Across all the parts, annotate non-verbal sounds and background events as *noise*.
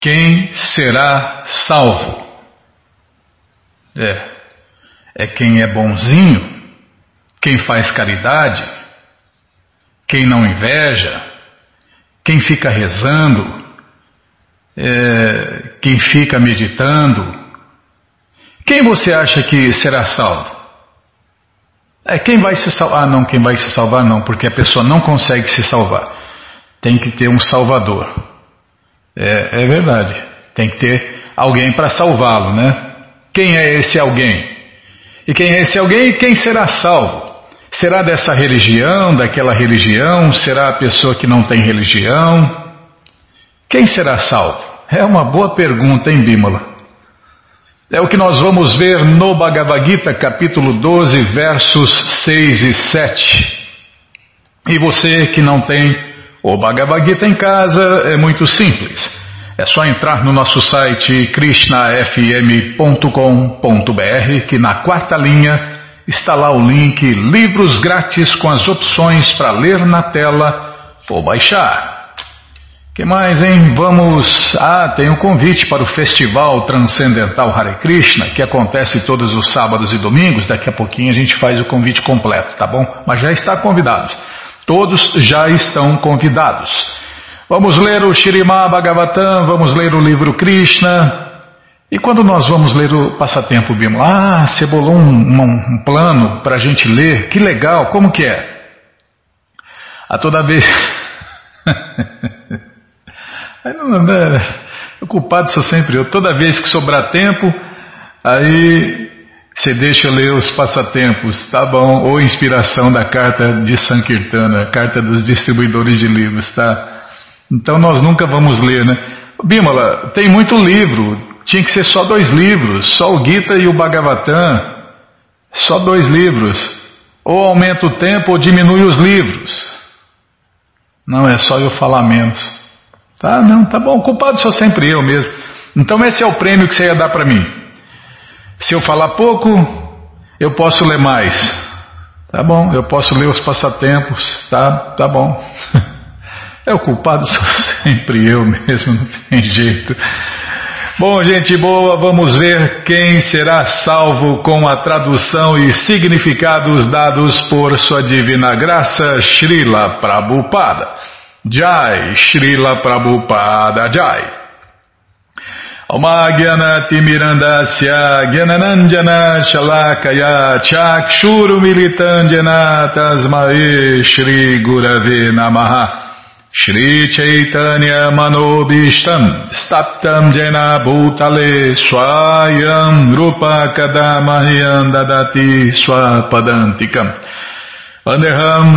Quem será salvo? É, é quem é bonzinho, quem faz caridade, quem não inveja, quem fica rezando, é, quem fica meditando. Quem você acha que será salvo? É quem vai se salvar? Ah, não, quem vai se salvar não, porque a pessoa não consegue se salvar. Tem que ter um salvador. É, é verdade. Tem que ter alguém para salvá-lo, né? Quem é esse alguém? E quem é esse alguém e quem será salvo? Será dessa religião, daquela religião? Será a pessoa que não tem religião? Quem será salvo? É uma boa pergunta, hein, Bímola? É o que nós vamos ver no Bhagavad Gita, capítulo 12, versos 6 e 7. E você que não tem o Bhagavad Gita em casa, é muito simples. É só entrar no nosso site krishnafm.com.br que na quarta linha está lá o link Livros Grátis com as opções para ler na tela ou baixar. que mais, hein? Vamos. Ah, tem um convite para o Festival Transcendental Hare Krishna, que acontece todos os sábados e domingos. Daqui a pouquinho a gente faz o convite completo, tá bom? Mas já está convidado. Todos já estão convidados. Vamos ler o Shirimá Bhagavatam, vamos ler o livro Krishna. E quando nós vamos ler o passatempo Bimala? Ah, você bolou um, um, um plano para a gente ler, que legal, como que é? A toda vez. *laughs* o culpado sou sempre eu. Toda vez que sobrar tempo, aí você deixa eu ler os passatempos, tá bom? Ou inspiração da carta de Sankirtana, carta dos distribuidores de livros, tá? Então nós nunca vamos ler, né? Bímola, tem muito livro, tinha que ser só dois livros, só o Gita e o Bhagavatam, só dois livros. Ou aumenta o tempo ou diminui os livros. Não é só eu falar menos. Tá, não, tá bom, culpado sou sempre eu mesmo. Então esse é o prêmio que você ia dar para mim. Se eu falar pouco, eu posso ler mais. Tá bom, eu posso ler os passatempos, tá, tá bom. *laughs* É o culpado sou *laughs* sempre eu mesmo, não tem jeito. Bom, gente boa, vamos ver quem será salvo com a tradução e significados dados por sua divina graça, Srila Prabhupada. Jai, Srila Prabhupada Jai. Mirandasya Gyananandjana Shalakaya Chakshuru Militandjana Tasmae Shri Gurave Namaha. Shri Chaitanya Manobishtam Staptam Jena Bhutale Swayam Rupa Kadamahyam Dadati Swapadantikam. Vandeham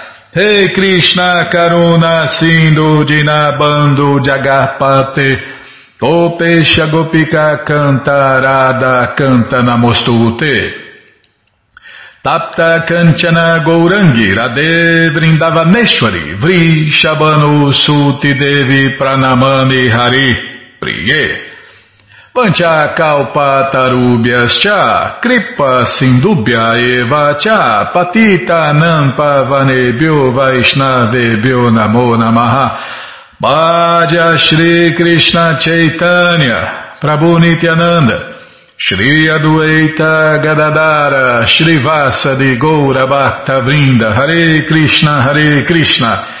Hey Krishna Karuna Sindhu Dinabando Jagarpate Gopesha Gopika Canta Radha Canta Namostute Tapta Kanchana Gourangi Radhe Vrindavaneshwari Vri Shabanu Suti Devi Pranamani Hari Priye Pancha Kalpa Tarubhyascha Kripa Sindubhya Eva Cha Patita Nampa Vanebhyo Vaishnavebhyo Namo Namaha. Bhaja Shri Krishna Chaitanya Prabhu Nityananda Shri Adueita Gadadara Shri Vasa de Goura Bhakta Vrinda Hare Krishna Hare Krishna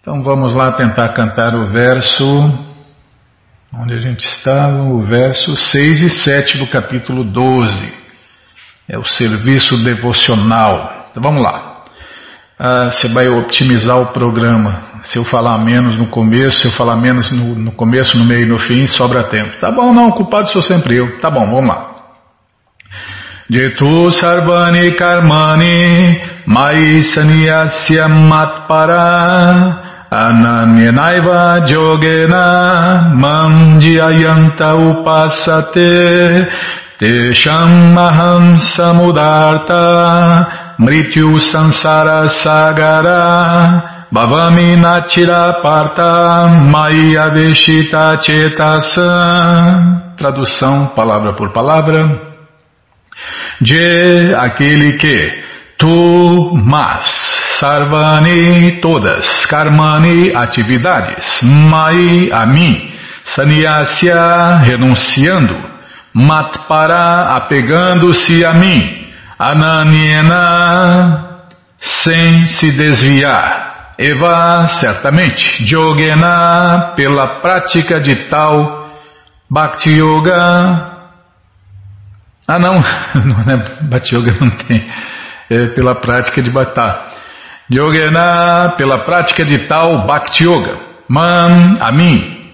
Então vamos lá tentar cantar o verso Onde a gente está? O verso 6 e 7 do capítulo 12. É o serviço devocional. Então vamos lá. Ah, você vai otimizar o programa. Se eu falar menos no começo, se eu falar menos no, no começo, no meio e no fim, sobra tempo. Tá bom, não, culpado sou sempre eu. Tá bom, vamos lá. Sarvani karmani mai sanyasya matpara Ananyanaiva jogena mam jayanta upasate tesham maham samudarta mrityu sansara sagara bhavami nachira parta maya veshita chetasa. Tradução palavra por palavra. De aquele que tu, mas Sarvani, todas. Karmani, atividades. Mai, a mim. Sanyasya, renunciando. Matpara, apegando-se a mim. Ananyena, sem se desviar. Eva, certamente. Jogena, pela prática de tal. Bhakti Yoga. Ah, não, *laughs* não é Bhakti Yoga, não tem. É pela prática de Bhatá. Yogena, pela prática de tal Bhakti Yoga. Man, a mim.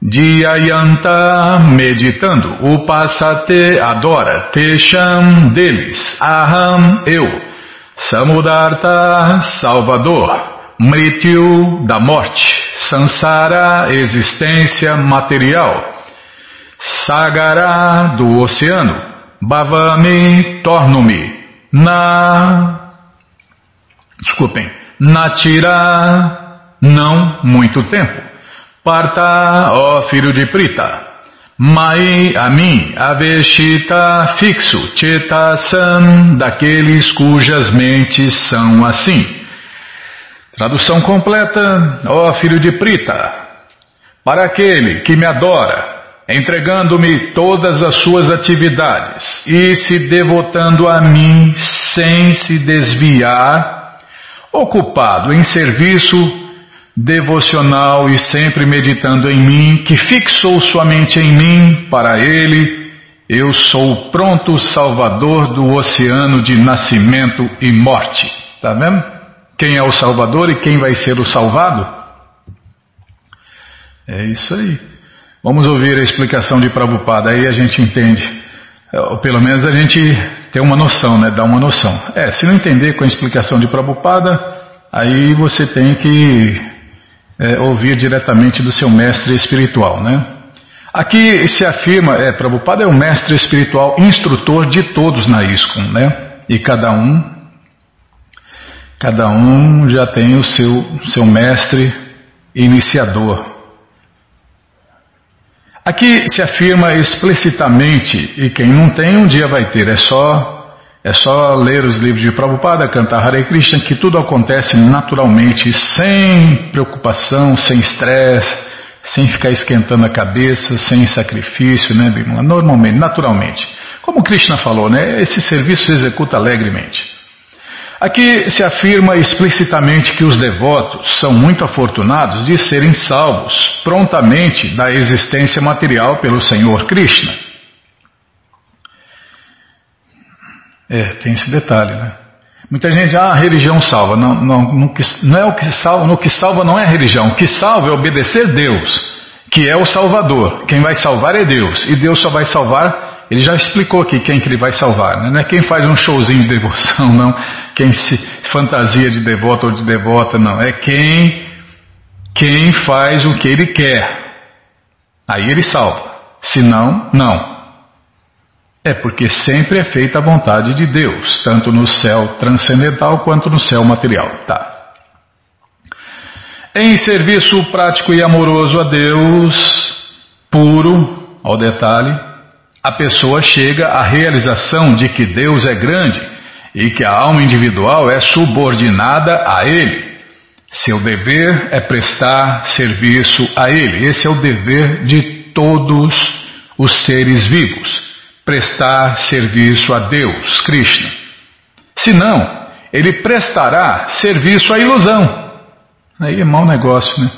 Dhyayanta, meditando. Upasate, adora. Tesham, deles. Aham, eu. Samudarta, salvador. Mrityu, da morte. Sansara, existência material. Sagara, do oceano. Bhavami, torno-me. Na desculpem, Natira, não muito tempo. Parta, ó filho de Prita. Mai, a mim, Aveshita, fixo, Chetasan, daqueles cujas mentes são assim. Tradução completa, ó filho de Prita. Para aquele que me adora, entregando-me todas as suas atividades e se devotando a mim sem se desviar ocupado em serviço devocional e sempre meditando em mim, que fixou sua mente em mim, para ele, eu sou o pronto salvador do oceano de nascimento e morte. Está vendo? Quem é o salvador e quem vai ser o salvado? É isso aí. Vamos ouvir a explicação de Prabhupada, aí a gente entende. Ou pelo menos a gente ter uma noção, né? Dar uma noção. É, se não entender com a explicação de Prabhupada, aí você tem que é, ouvir diretamente do seu mestre espiritual, né? Aqui se afirma, é, Prabhupada é o mestre espiritual, instrutor de todos na ISKCON, né? E cada um, cada um já tem o seu, seu mestre iniciador. Aqui se afirma explicitamente, e quem não tem um dia vai ter, é só é só ler os livros de Prabhupada, cantar Hare Krishna, que tudo acontece naturalmente, sem preocupação, sem estresse, sem ficar esquentando a cabeça, sem sacrifício, né, Bimala? Normalmente, naturalmente. Como Krishna falou, né? Esse serviço se executa alegremente. Aqui se afirma explicitamente que os devotos são muito afortunados de serem salvos prontamente da existência material pelo Senhor Krishna. É, tem esse detalhe, né? Muita gente, ah, a religião salva. Não, não, não, não é o que salva, no que salva não é a religião. O que salva é obedecer Deus, que é o Salvador. Quem vai salvar é Deus. E Deus só vai salvar, ele já explicou aqui quem que ele vai salvar. Né? Não é quem faz um showzinho de devoção, *laughs* não quem se fantasia de devoto ou de devota, não. É quem, quem faz o que ele quer. Aí ele salva. Se não, não. É porque sempre é feita a vontade de Deus, tanto no céu transcendental quanto no céu material. Tá. Em serviço prático e amoroso a Deus, puro, ao detalhe, a pessoa chega à realização de que Deus é grande e que a alma individual é subordinada a Ele. Seu dever é prestar serviço a Ele. Esse é o dever de todos os seres vivos. Prestar serviço a Deus, Krishna. Senão, ele prestará serviço à ilusão. Aí é mau negócio, né?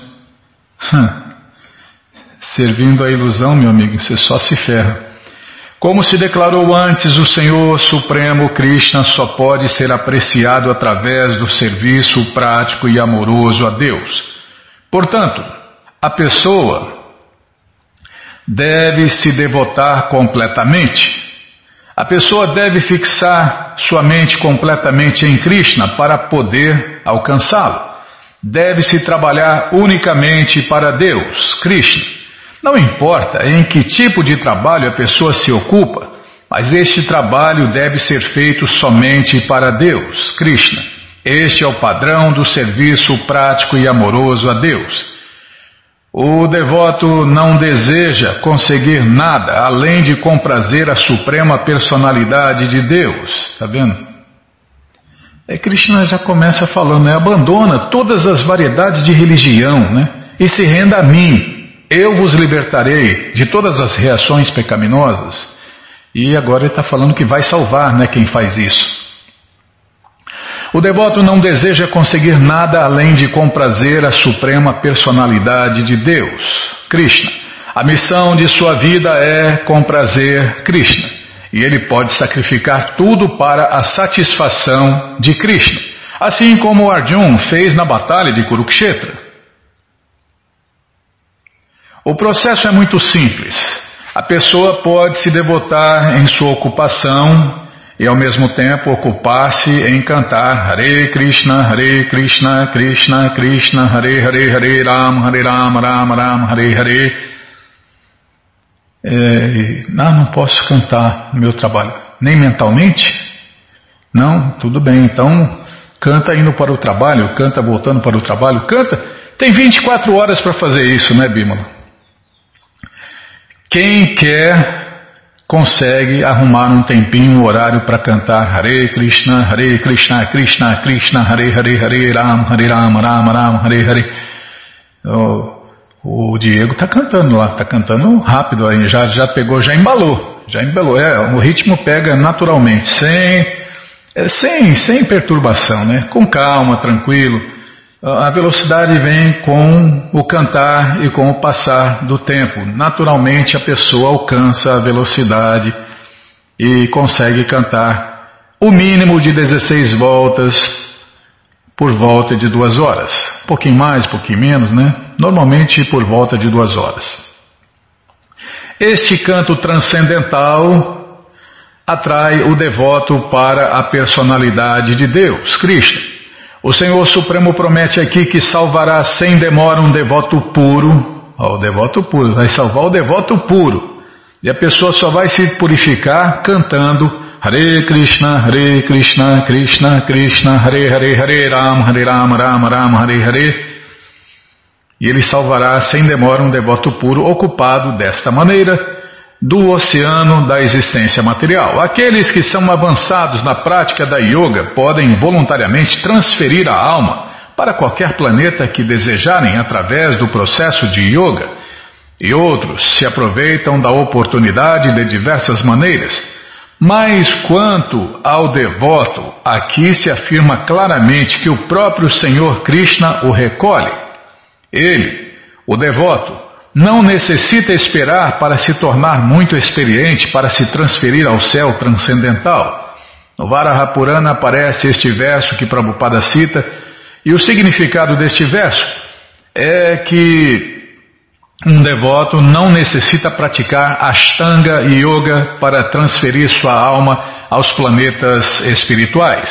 Servindo a ilusão, meu amigo, você só se ferra. Como se declarou antes, o Senhor Supremo Krishna só pode ser apreciado através do serviço prático e amoroso a Deus. Portanto, a pessoa deve se devotar completamente. A pessoa deve fixar sua mente completamente em Krishna para poder alcançá-lo. Deve-se trabalhar unicamente para Deus, Krishna. Não importa em que tipo de trabalho a pessoa se ocupa, mas este trabalho deve ser feito somente para Deus, Krishna. Este é o padrão do serviço prático e amoroso a Deus. O devoto não deseja conseguir nada além de comprazer a suprema personalidade de Deus. Está vendo? É, Krishna já começa falando, né? abandona todas as variedades de religião né? e se renda a mim, eu vos libertarei de todas as reações pecaminosas. E agora ele está falando que vai salvar né, quem faz isso. O devoto não deseja conseguir nada além de comprazer a suprema personalidade de Deus, Krishna. A missão de sua vida é comprazer Krishna. E ele pode sacrificar tudo para a satisfação de Krishna. Assim como Arjun fez na batalha de Kurukshetra. O processo é muito simples. A pessoa pode se devotar em sua ocupação e ao mesmo tempo ocupar-se em cantar Hare Krishna, Hare Krishna, Krishna Krishna, Hare Hare, Hare Ram, Hare Ram, Ram Ram, Hare Hare. É, não, não posso cantar no meu trabalho, nem mentalmente? Não, tudo bem, então canta indo para o trabalho, canta voltando para o trabalho, canta. Tem 24 horas para fazer isso, né, Bímola? Quem quer consegue arrumar um tempinho, um horário para cantar Hare Krishna, Hare Krishna, Krishna, Krishna, Hare Hare, Hare Ram, Hare Ram, Ram Ram, Hare Hare. O, o Diego está cantando lá, está cantando rápido aí, já, já pegou, já embalou, já embalou. É, o ritmo pega naturalmente, sem, é, sem, sem perturbação, né? Com calma, tranquilo. A velocidade vem com o cantar e com o passar do tempo. Naturalmente a pessoa alcança a velocidade e consegue cantar o mínimo de 16 voltas por volta de duas horas. Um pouquinho mais, um pouquinho menos, né? Normalmente por volta de duas horas. Este canto transcendental atrai o devoto para a personalidade de Deus, Cristo. O Senhor Supremo promete aqui que salvará sem demora um devoto puro. Ó, o devoto puro, vai salvar o devoto puro. E a pessoa só vai se purificar cantando Hare Krishna, Hare Krishna, Krishna Krishna, Hare Hare, Hare Ram, Hare Ram, Ram Ram, Hare Hare. E ele salvará sem demora um devoto puro ocupado desta maneira do oceano da existência material. Aqueles que são avançados na prática da yoga podem voluntariamente transferir a alma para qualquer planeta que desejarem através do processo de yoga. E outros se aproveitam da oportunidade de diversas maneiras. Mas quanto ao devoto, aqui se afirma claramente que o próprio Senhor Krishna o recolhe. Ele, o devoto, não necessita esperar para se tornar muito experiente para se transferir ao céu transcendental. No Varahapurana aparece este verso que Prabhupada cita, e o significado deste verso é que um devoto não necessita praticar Ashtanga Yoga para transferir sua alma aos planetas espirituais.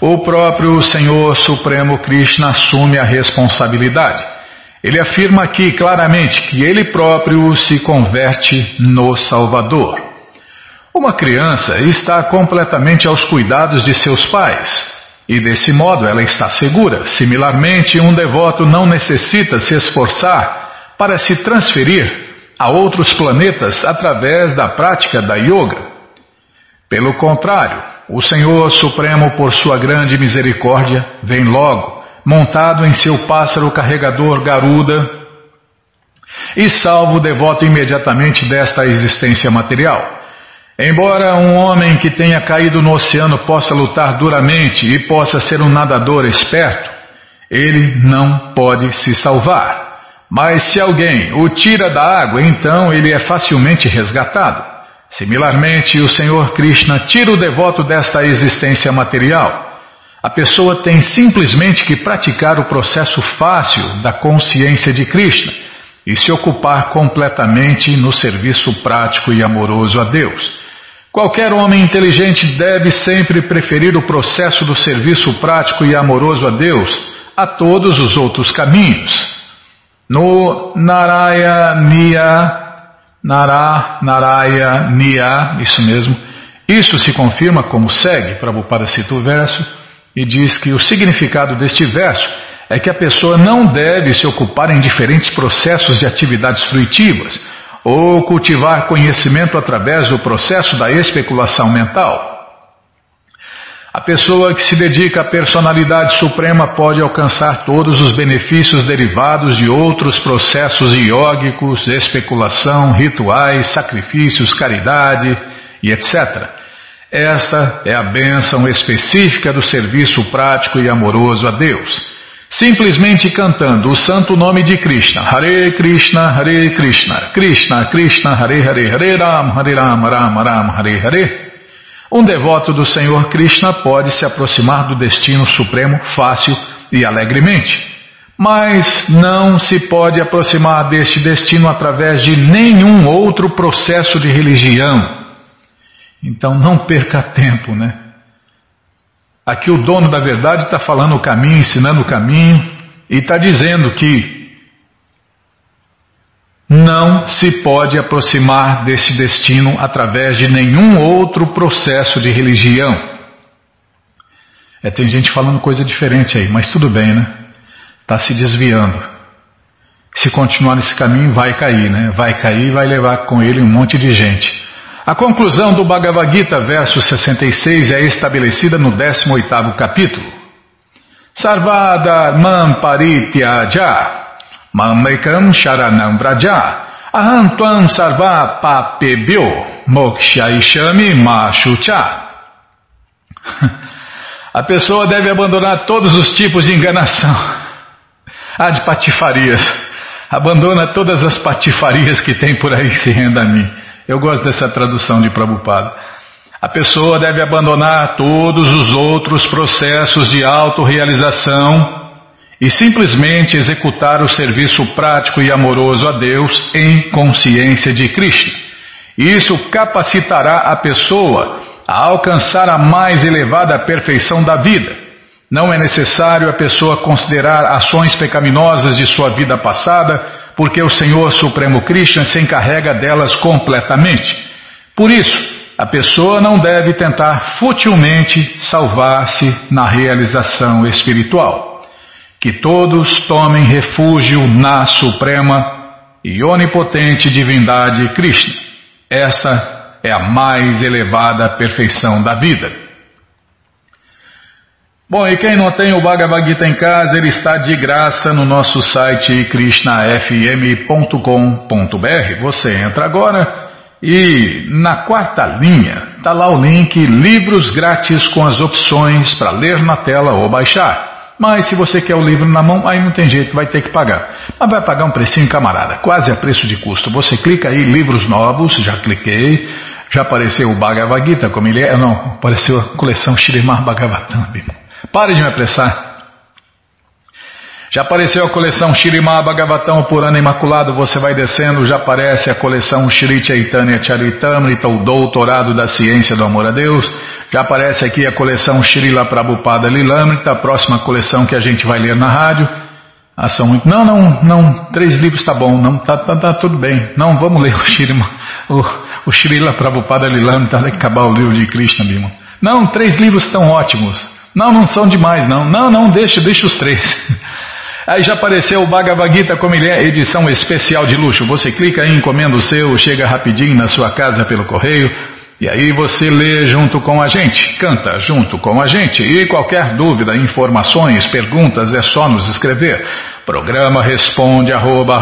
O próprio Senhor Supremo Krishna assume a responsabilidade. Ele afirma aqui claramente que ele próprio se converte no Salvador. Uma criança está completamente aos cuidados de seus pais e desse modo ela está segura. Similarmente, um devoto não necessita se esforçar para se transferir a outros planetas através da prática da yoga. Pelo contrário, o Senhor Supremo, por sua grande misericórdia, vem logo montado em seu pássaro carregador Garuda, e salva o devoto imediatamente desta existência material. Embora um homem que tenha caído no oceano possa lutar duramente e possa ser um nadador esperto, ele não pode se salvar. Mas se alguém o tira da água, então ele é facilmente resgatado. Similarmente, o Senhor Krishna tira o devoto desta existência material. A pessoa tem simplesmente que praticar o processo fácil da consciência de Krishna e se ocupar completamente no serviço prático e amoroso a Deus. Qualquer homem inteligente deve sempre preferir o processo do serviço prático e amoroso a Deus a todos os outros caminhos. No Narayaniya, Nara, Narayaniya, isso mesmo, isso se confirma como segue, Prabhupada cita o verso, e diz que o significado deste verso é que a pessoa não deve se ocupar em diferentes processos de atividades fruitivas, ou cultivar conhecimento através do processo da especulação mental. A pessoa que se dedica à personalidade suprema pode alcançar todos os benefícios derivados de outros processos iógicos, especulação, rituais, sacrifícios, caridade e etc. Esta é a bênção específica do serviço prático e amoroso a Deus. Simplesmente cantando o santo nome de Krishna, Hare Krishna, Hare Krishna, Krishna Krishna, Hare Hare, Hare Ram, Hare Ram, Ram Ram, Hare Hare. Um devoto do Senhor Krishna pode se aproximar do destino supremo fácil e alegremente, mas não se pode aproximar deste destino através de nenhum outro processo de religião. Então não perca tempo, né? Aqui o dono da verdade está falando o caminho, ensinando o caminho, e está dizendo que não se pode aproximar desse destino através de nenhum outro processo de religião. É, tem gente falando coisa diferente aí, mas tudo bem, né? Está se desviando. Se continuar nesse caminho, vai cair, né? Vai cair e vai levar com ele um monte de gente. A conclusão do Bhagavad Gita, verso 66, é estabelecida no 18º capítulo. Sarvadharman parityaja mamekam sharanam vraja ahantuam sarva papebyo mokshaishami machucha. *laughs* A pessoa deve abandonar todos os tipos de enganação. Ah, de patifarias. Abandona todas as patifarias que tem por aí, se renda a mim. Eu gosto dessa tradução de Prabhupada. A pessoa deve abandonar todos os outros processos de autorrealização e simplesmente executar o serviço prático e amoroso a Deus em consciência de Krishna. Isso capacitará a pessoa a alcançar a mais elevada perfeição da vida. Não é necessário a pessoa considerar ações pecaminosas de sua vida passada porque o Senhor Supremo Krishna se encarrega delas completamente. Por isso, a pessoa não deve tentar futilmente salvar-se na realização espiritual. Que todos tomem refúgio na Suprema e onipotente divindade Krishna. Essa é a mais elevada perfeição da vida. Bom, e quem não tem o Bhagavad Gita em casa, ele está de graça no nosso site krishnafm.com.br. Você entra agora e na quarta linha está lá o link Livros Grátis com as opções para ler na tela ou baixar. Mas se você quer o livro na mão, aí não tem jeito, vai ter que pagar. Mas vai pagar um precinho, camarada, quase a preço de custo. Você clica aí, livros novos, já cliquei, já apareceu o Bhagavad Gita, como ele é, não, apareceu a coleção Shrimar Bhagavatam. Pare de me apressar. Já apareceu a coleção Shirimá Bhagavatam Purana Imaculado, você vai descendo, já aparece a coleção Shri Chaitanya Charitamrita, o Doutorado da Ciência do Amor a Deus, já aparece aqui a coleção Srila Prabhupada Lilamrita, a próxima coleção que a gente vai ler na rádio. Ah, são muito... Não, não, não, três livros está bom, não, tá, tá, tá, tudo bem. Não, vamos ler o Shirima, o, o Srila Prabhupada Lilamrita, vai acabar o livro de Krishna, Bima. Não, três livros estão ótimos. Não, não são demais, não. Não, não, deixa, deixa os três. *laughs* Aí já apareceu o Bhagavad Gita como ele é, edição especial de luxo. Você clica aí, encomenda o seu, chega rapidinho na sua casa pelo correio. E aí você lê junto com a gente, canta junto com a gente. E qualquer dúvida, informações, perguntas, é só nos escrever. Programa responde arroba,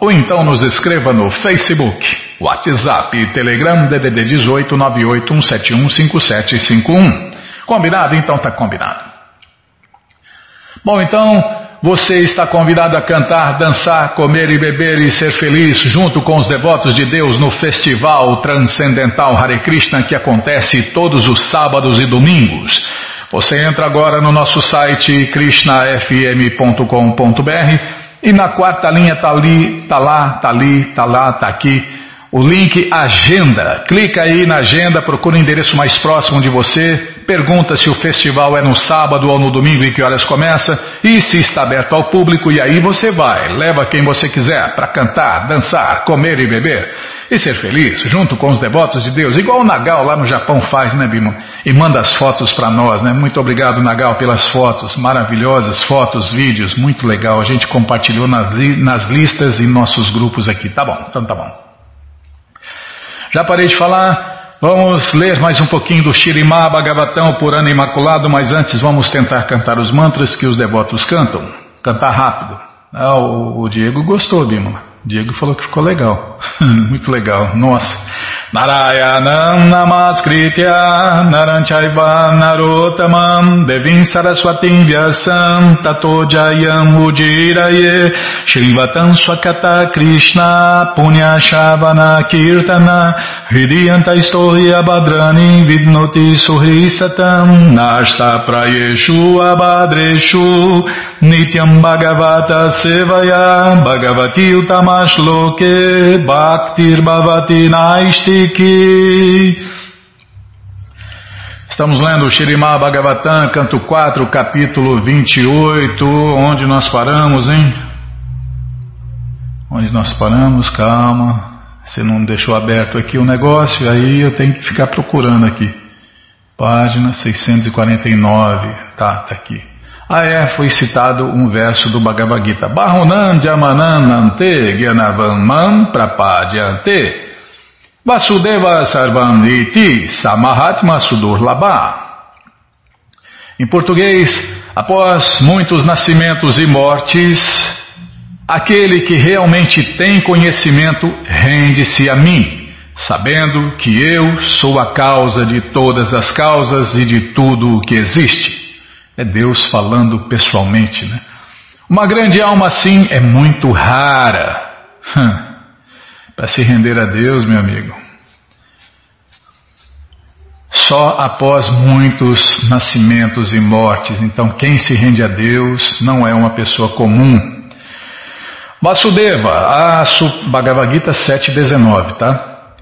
ou então nos escreva no Facebook, WhatsApp, Telegram, DDD 18 981715751. Combinado? Então tá combinado. Bom, então Você está convidado a cantar, dançar, comer e beber e ser feliz junto com os devotos de Deus no Festival Transcendental Hare Krishna que acontece todos os sábados e domingos. Você entra agora no nosso site krishnafm.com.br e na quarta linha tá ali, tá lá, tá ali, tá lá, tá aqui o link Agenda. Clica aí na agenda, procura o endereço mais próximo de você, pergunta se o festival é no sábado ou no domingo e que horas começa e se está aberto ao público e aí você vai, leva quem você quiser para cantar, dançar, comer e beber e ser feliz junto com os devotos de Deus, igual o Nagal lá no Japão faz, né, Bimo? E manda as fotos para nós, né? Muito obrigado, Nagal, pelas fotos, maravilhosas fotos, vídeos, muito legal. A gente compartilhou nas, li nas listas e nossos grupos aqui. Tá bom, então tá bom. Já parei de falar. Vamos ler mais um pouquinho do Shirimá Bhagavatam por ano imaculado, mas antes vamos tentar cantar os mantras que os devotos cantam. Cantar rápido. Ah, o, o Diego gostou, Bima. Diego falou que ficou legal. *laughs* Muito legal. Nossa. Narayanam Namaskritya Naranchaiva Narotamam Devim Saraswatim Vyasam Tato Jayam Ujiraye Shrivatam Swakata Krishna Punya Shavana Kirtana Hridiyanta Istoria Badrani Vidnoti Suhrisatam Nashta Prayeshu Abadreshu Nityam Bhagavata Sevaya Bhagavati Utamashloke Bhaktir Bhavati Naistiki. Estamos lendo o Shirimá Bhagavatam, canto 4, capítulo 28, onde nós paramos, hein? Onde nós paramos, calma, você não deixou aberto aqui o negócio, aí eu tenho que ficar procurando aqui. Página 649, tá, tá aqui. Ah, é, foi citado um verso do Bhagavad Gita. Bahunan Jamananante Gyanavam Prapadyante Vasudeva Sarvamiti Samahatma Sudurlabha. Em português, após muitos nascimentos e mortes, aquele que realmente tem conhecimento rende-se a mim, sabendo que eu sou a causa de todas as causas e de tudo o que existe. É Deus falando pessoalmente, né? Uma grande alma assim é muito rara. Hum. Para se render a Deus, meu amigo. Só após muitos nascimentos e mortes. Então, quem se rende a Deus não é uma pessoa comum. Vasudeva, a Bhagavad Gita 7,19, tá?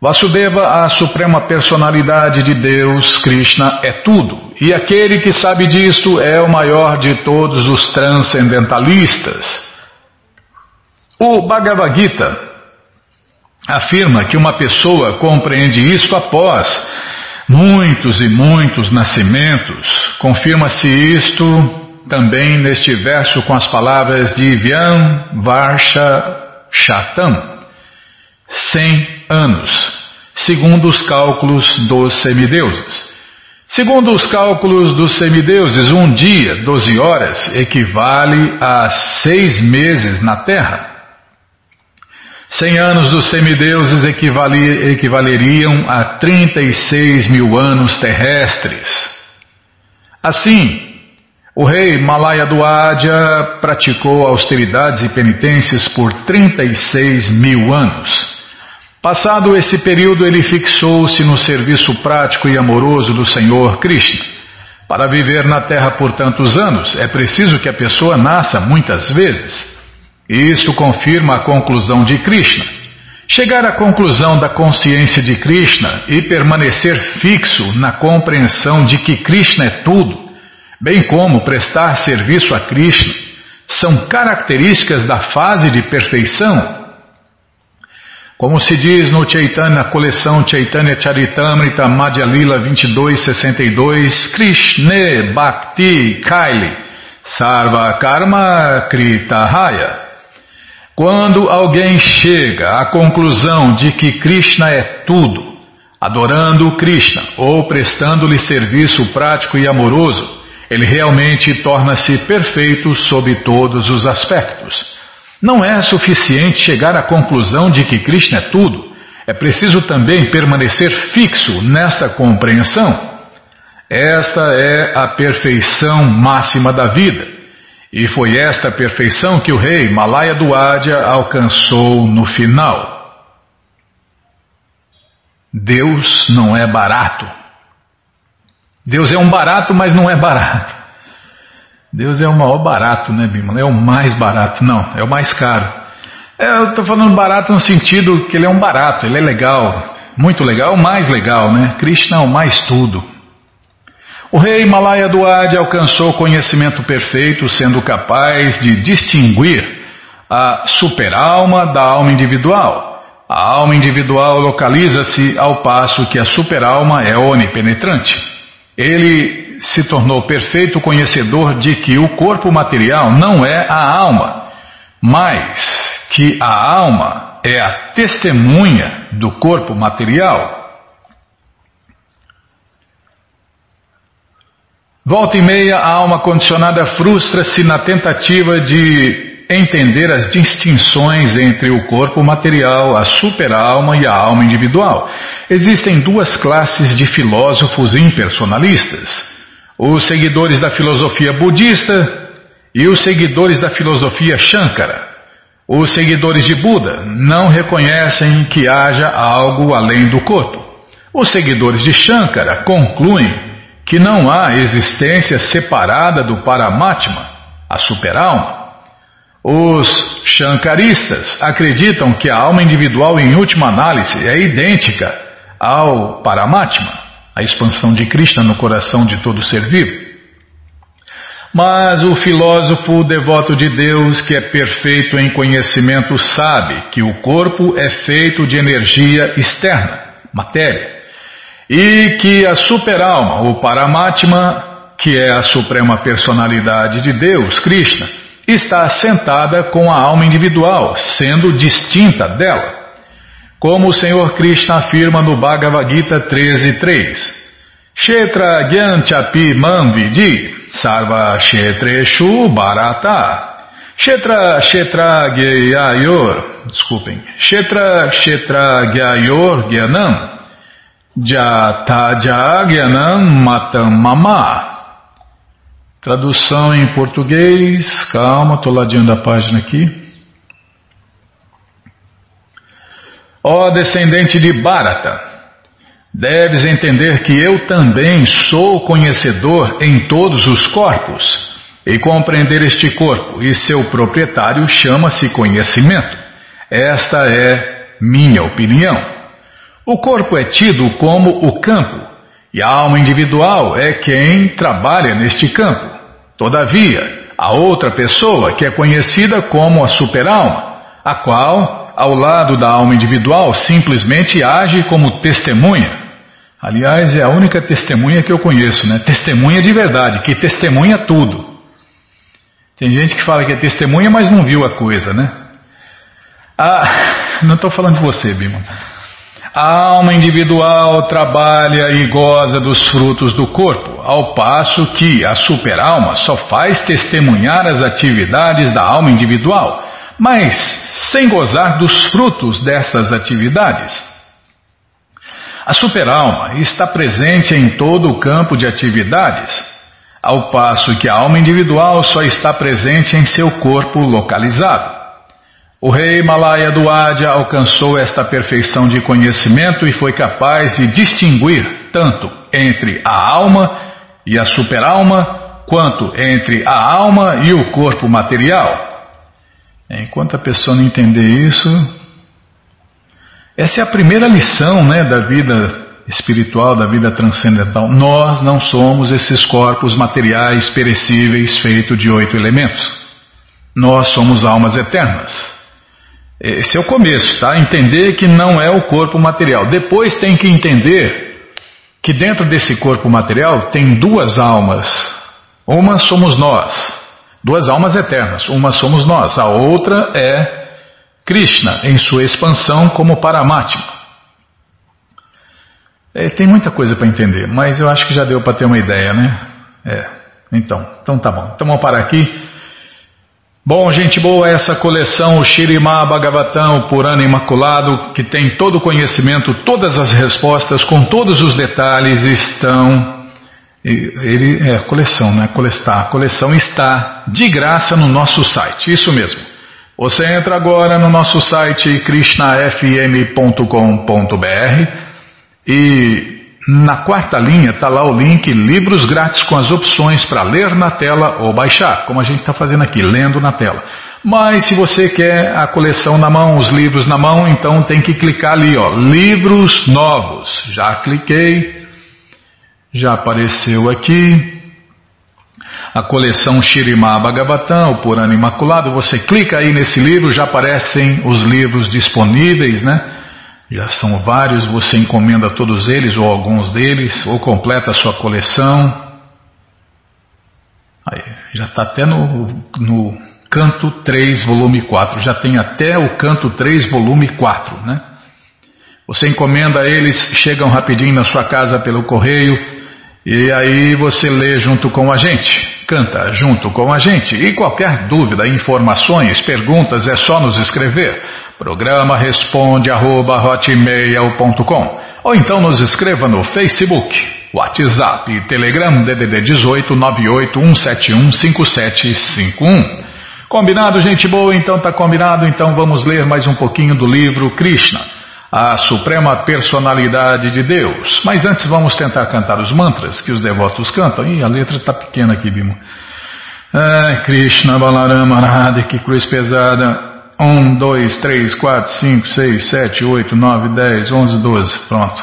Vasudeva, a suprema personalidade de Deus, Krishna, é tudo. E aquele que sabe disto é o maior de todos os transcendentalistas. O Bhagavad Gita afirma que uma pessoa compreende isto após muitos e muitos nascimentos. Confirma-se isto também neste verso com as palavras de Vyam Varsha Shatam. Cem anos, segundo os cálculos dos semideuses. Segundo os cálculos dos semideuses, um dia, 12 horas, equivale a seis meses na Terra. Cem anos dos semideuses equivaleriam a 36 mil anos terrestres. Assim, o rei Malaya Duadja praticou austeridades e penitências por 36 mil anos. Passado esse período, ele fixou-se no serviço prático e amoroso do Senhor Krishna. Para viver na Terra por tantos anos, é preciso que a pessoa nasça muitas vezes. Isso confirma a conclusão de Krishna. Chegar à conclusão da consciência de Krishna e permanecer fixo na compreensão de que Krishna é tudo, bem como prestar serviço a Krishna, são características da fase de perfeição como se diz no Chaitanya, coleção Chaitanya Charitamrita Madhya Lila 2262, Krishna Bhakti Kaili Sarva Karma Kritahaya. Quando alguém chega à conclusão de que Krishna é tudo, adorando Krishna ou prestando-lhe serviço prático e amoroso, ele realmente torna-se perfeito sob todos os aspectos. Não é suficiente chegar à conclusão de que Krishna é tudo, é preciso também permanecer fixo nesta compreensão. Esta é a perfeição máxima da vida. E foi esta perfeição que o rei Malaya Duadya alcançou no final. Deus não é barato. Deus é um barato, mas não é barato. Deus é o maior barato, né, Bima? É o mais barato. Não, é o mais caro. É, eu estou falando barato no sentido que ele é um barato, ele é legal, muito legal, o mais legal, né? Krishna é o mais tudo. O rei Malaya Duad alcançou o conhecimento perfeito, sendo capaz de distinguir a superalma da alma individual a alma individual localiza-se ao passo que a superalma é onipenetrante. Ele se tornou perfeito conhecedor de que o corpo material não é a alma, mas que a alma é a testemunha do corpo material. Volta e meia, a alma condicionada frustra-se na tentativa de entender as distinções entre o corpo material, a superalma e a alma individual. Existem duas classes de filósofos impersonalistas: os seguidores da filosofia budista e os seguidores da filosofia Shankara. Os seguidores de Buda não reconhecem que haja algo além do corpo. Os seguidores de Shankara concluem que não há existência separada do Paramatma, a superalma. Os Shankaristas acreditam que a alma individual, em última análise, é idêntica ao Paramatma, a expansão de Krishna no coração de todo ser vivo. Mas o filósofo devoto de Deus, que é perfeito em conhecimento, sabe que o corpo é feito de energia externa, matéria, e que a superalma, o Paramatma, que é a suprema personalidade de Deus, Krishna, está sentada com a alma individual, sendo distinta dela. Como o Senhor Krishna afirma no Bhagavad Gita 13.3 Kshetra Gyanchapi Manvidi Sarva Kshetreshu Bharata Kshetra Kshetra Gyayor Desculpem Kshetra Kshetra Gyayor Gyanam Jata Jagyanam Matam Mama Tradução em português, calma, estou ladeando a página aqui. Ó descendente de Bharata, deves entender que eu também sou conhecedor em todos os corpos, e compreender este corpo e seu proprietário chama-se conhecimento. Esta é minha opinião. O corpo é tido como o campo, e a alma individual é quem trabalha neste campo. Todavia, a outra pessoa, que é conhecida como a superalma, a qual, ao lado da alma individual, simplesmente age como testemunha. Aliás, é a única testemunha que eu conheço, né? Testemunha de verdade, que testemunha tudo. Tem gente que fala que é testemunha, mas não viu a coisa, né? Ah, *laughs* não estou falando de você, Bima. A alma individual trabalha e goza dos frutos do corpo, ao passo que a superalma só faz testemunhar as atividades da alma individual, mas sem gozar dos frutos dessas atividades. A superalma está presente em todo o campo de atividades, ao passo que a alma individual só está presente em seu corpo localizado. O rei Malaya do Adya alcançou esta perfeição de conhecimento e foi capaz de distinguir tanto entre a alma e a superalma, quanto entre a alma e o corpo material. Enquanto a pessoa não entender isso, essa é a primeira lição né, da vida espiritual, da vida transcendental. Nós não somos esses corpos materiais perecíveis feitos de oito elementos. Nós somos almas eternas. Esse é o começo, tá? Entender que não é o corpo material. Depois tem que entender que dentro desse corpo material tem duas almas. Uma somos nós, duas almas eternas. Uma somos nós, a outra é Krishna em sua expansão como Paramatma. É, tem muita coisa para entender, mas eu acho que já deu para ter uma ideia, né? É. Então, então tá bom. Então vamos parar aqui. Bom, gente boa, essa coleção, Shirimá Bhagavatam, Purana Imaculado, que tem todo o conhecimento, todas as respostas, com todos os detalhes, estão Ele é coleção, né? A coleção está de graça no nosso site, isso mesmo. Você entra agora no nosso site krishnafm.com.br e na quarta linha está lá o link Livros Grátis com as opções para ler na tela ou baixar, como a gente está fazendo aqui, lendo na tela. Mas se você quer a coleção na mão, os livros na mão, então tem que clicar ali, ó, livros novos. Já cliquei, já apareceu aqui. A coleção Shirimá Bhagavatam, o Purana Imaculado, você clica aí nesse livro, já aparecem os livros disponíveis, né? Já são vários, você encomenda todos eles ou alguns deles, ou completa a sua coleção. Aí, já está até no, no canto 3, volume 4. Já tem até o canto 3, volume 4, né? Você encomenda eles, chegam rapidinho na sua casa pelo correio, e aí você lê junto com a gente, canta junto com a gente. E qualquer dúvida, informações, perguntas, é só nos escrever. Programa responde arroba hotmail.com ou então nos escreva no Facebook, WhatsApp e Telegram DDD 18 98 171 5751. Combinado, gente boa? Então tá combinado. Então vamos ler mais um pouquinho do livro Krishna, a suprema personalidade de Deus. Mas antes vamos tentar cantar os mantras que os devotos cantam. Ih, a letra tá pequena aqui, Bimo. Ai, Krishna Balarama Radha, que cruz pesada. 1, 2, 3, 4, 5, 6, 7, 8, 9, 10, 11, 12. Pronto.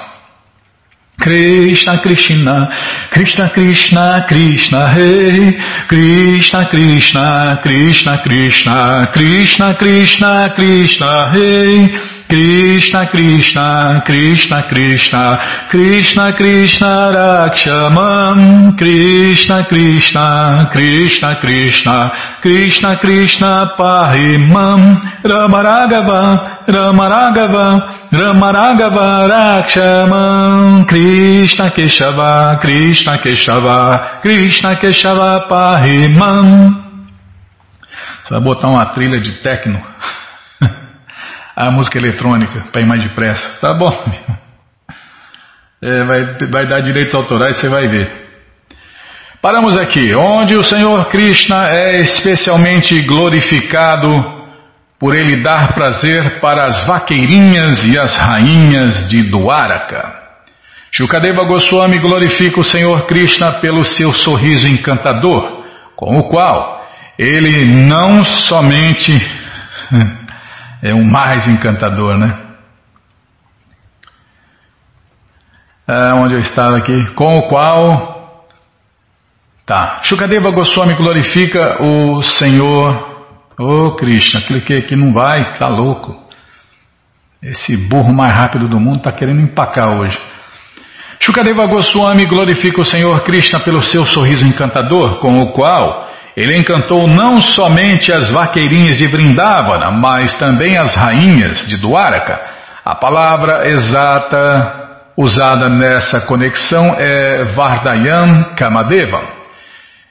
Krishna Krishna Krishna Krishna Krishna Rei Krishna Krishna Krishna Krishna Krishna Krishna Krishna Rei Krishna Krishna Krishna Krishna Krishna Krishna Rakshamam Krishna Krishna Krishna Krishna Krishna Krishna Pahimam Ramaragava Ramaragava Ramaragava Rakshamam Krishna Keshava Krishna Keshava Krishna Keshava Pahimam Você vai botar uma trilha de techno a música eletrônica para ir mais depressa. Tá bom. *laughs* É, vai, vai dar direitos autorais, você vai ver. Paramos aqui, onde o Senhor Krishna é especialmente glorificado por ele dar prazer para as vaqueirinhas e as rainhas de Dwaraka. Shukadeva Goswami glorifica o Senhor Krishna pelo seu sorriso encantador, com o qual ele não somente *laughs* é o mais encantador, né? É, onde eu estava aqui? Com o qual. Tá. Shukadeva Goswami glorifica o Senhor. Ô oh, Krishna, cliquei aqui, não vai, tá louco. Esse burro mais rápido do mundo está querendo empacar hoje. Shukadeva Goswami glorifica o Senhor Krishna pelo seu sorriso encantador, com o qual ele encantou não somente as vaqueirinhas de Vrindavana, mas também as rainhas de Dwaraka. A palavra exata usada nessa conexão é Vardayam Kamadeva.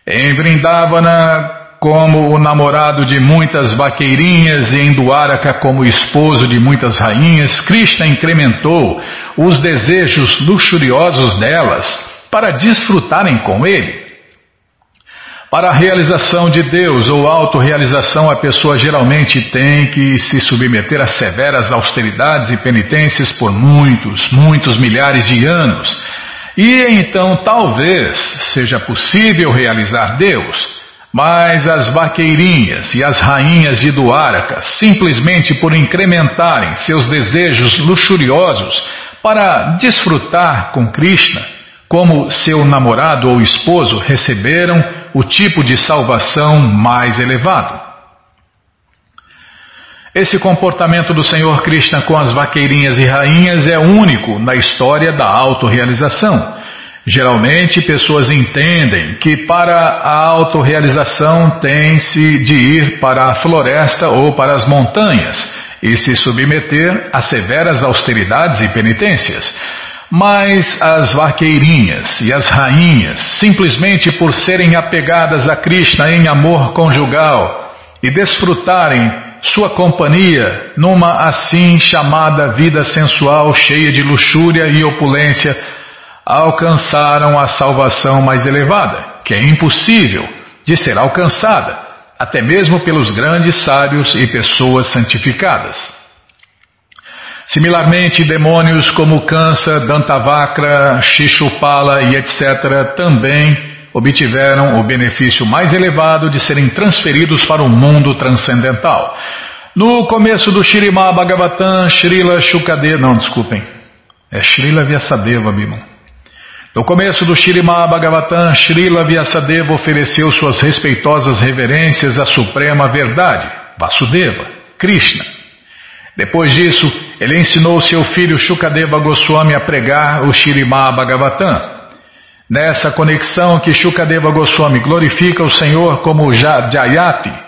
Em Vrindavana, como o namorado de muitas vaqueirinhas e em Dwaraka como esposo de muitas rainhas, Krishna incrementou os desejos luxuriosos delas para desfrutarem com ele. Para a realização de Deus ou autorrealização, a pessoa geralmente tem que se submeter a severas austeridades e penitências por muitos, muitos milhares de anos. E então talvez seja possível realizar Deus, mas as vaqueirinhas e as rainhas de Duarca, simplesmente por incrementarem seus desejos luxuriosos para desfrutar com Krishna, como seu namorado ou esposo, receberam o tipo de salvação mais elevado. Esse comportamento do Senhor Krishna com as vaqueirinhas e rainhas é único na história da autorrealização. Geralmente, pessoas entendem que para a autorrealização tem-se de ir para a floresta ou para as montanhas e se submeter a severas austeridades e penitências. Mas as vaqueirinhas e as rainhas, simplesmente por serem apegadas a Krishna em amor conjugal e desfrutarem sua companhia numa assim chamada vida sensual cheia de luxúria e opulência, alcançaram a salvação mais elevada, que é impossível de ser alcançada, até mesmo pelos grandes sábios e pessoas santificadas. Similarmente, demônios como Kansa, Dantavakra, Shishupala e etc. também obtiveram o benefício mais elevado de serem transferidos para o mundo transcendental. No começo do Shirimá Bhagavatam, Srila Shukadeva, não, desculpem, é Srila Vyasadeva, Bima. No começo do Shirimá Bhagavatam, Srila Vyasadeva ofereceu suas respeitosas reverências à Suprema Verdade, Vasudeva, Krishna. Depois disso, ele ensinou seu filho Shukadeva Goswami a pregar o Shirimá Bhagavatam. Nessa conexão que Shukadeva Goswami glorifica o Senhor como Jayati,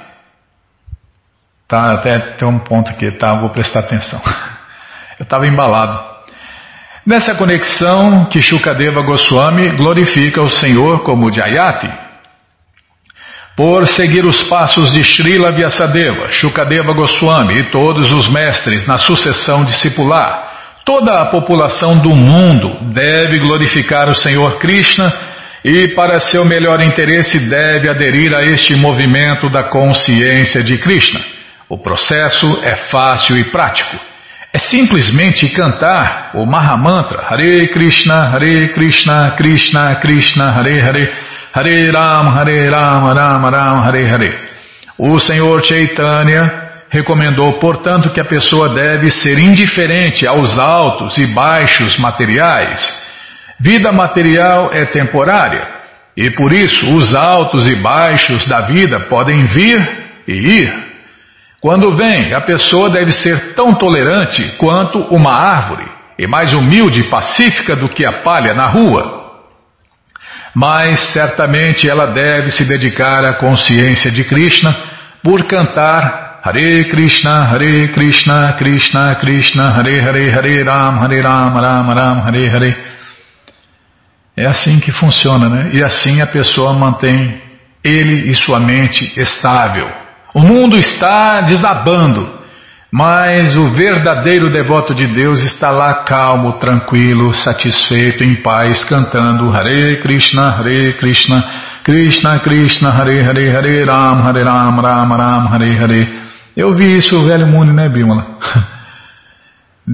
Tá, até tem um ponto aqui, tá? Vou prestar atenção. *laughs* Eu estava embalado. Nessa conexão que Shukadeva Goswami glorifica o Senhor como Jayati, por seguir os passos de Srila Vyasadeva, Shukadeva Goswami e todos os mestres na sucessão discipular, toda a população do mundo deve glorificar o Senhor Krishna e, para seu melhor interesse, deve aderir a este movimento da consciência de Krishna. O processo é fácil e prático. É simplesmente cantar o Mahamantra Hare Krishna, Hare Krishna, Krishna Krishna, Hare Hare, Hare Ram, Hare Ram, Ram Ram, Hare Hare. O Senhor Chaitanya recomendou, portanto, que a pessoa deve ser indiferente aos altos e baixos materiais. Vida material é temporária e por isso os altos e baixos da vida podem vir e ir. Quando vem, a pessoa deve ser tão tolerante quanto uma árvore, e mais humilde e pacífica do que a palha na rua. Mas certamente ela deve se dedicar à consciência de Krishna por cantar Hare Krishna, Hare Krishna, Krishna Krishna, Hare Hare, Hare Ram, Hare Ram, Ram Ram, Hare Hare. É assim que funciona, né? E assim a pessoa mantém ele e sua mente estável. O mundo está desabando, mas o verdadeiro devoto de Deus está lá calmo, tranquilo, satisfeito, em paz, cantando Hare Krishna, Hare Krishna, Krishna Krishna, Hare Hare, Hare Ram, Hare Ram, Ram Ram, Hare Hare. Eu vi isso, o velho mundo, né, Bímola? *laughs*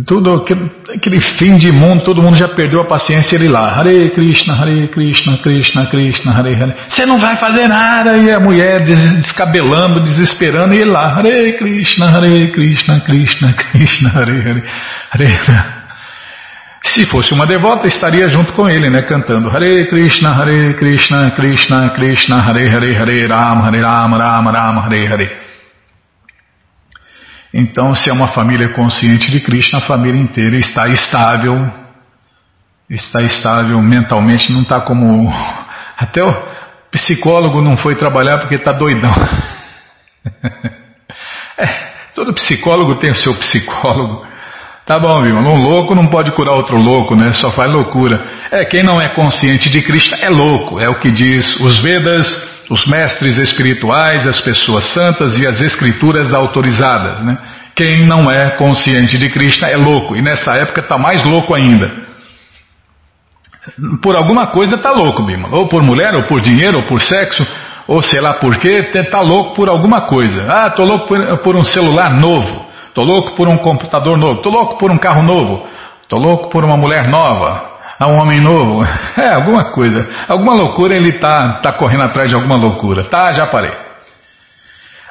Tudo aquele fim de mundo, todo mundo já perdeu a paciência ele lá. Hare Krishna, Hare Krishna, Krishna Krishna, Hare Hare. Você não vai fazer nada e a mulher descabelando, desesperando e ele lá. Hare Krishna, Hare Krishna, Krishna Krishna, Hare Hare. Hare Se fosse uma devota, estaria junto com ele, né, cantando Hare Krishna, Hare Krishna, Krishna Krishna, Hare Hare, Hare Ram, Hare Ram, Ram Ram, Hare Hare. Então, se é uma família consciente de Krishna, a família inteira está estável, está estável mentalmente, não está como. *laughs* Até o psicólogo não foi trabalhar porque está doidão. *laughs* É, todo psicólogo tem o seu psicólogo. Tá bom, viu? Um louco não pode curar outro louco, né? Só faz loucura. É, quem não é consciente de Krishna é louco, é o que diz os Vedas, os mestres espirituais, as pessoas santas e as escrituras autorizadas. Né? Quem não é consciente de Krishna é louco, e nessa época está mais louco ainda. Por alguma coisa está louco, Bima. Ou por mulher, ou por dinheiro, ou por sexo, ou sei lá por quê, está louco por alguma coisa. Ah, estou louco por, por um celular novo, estou louco por um computador novo, estou louco por um carro novo, estou louco por uma mulher nova, a um homem novo. *laughs* É, alguma coisa. Alguma loucura ele está tá correndo atrás de alguma loucura. Tá, já parei.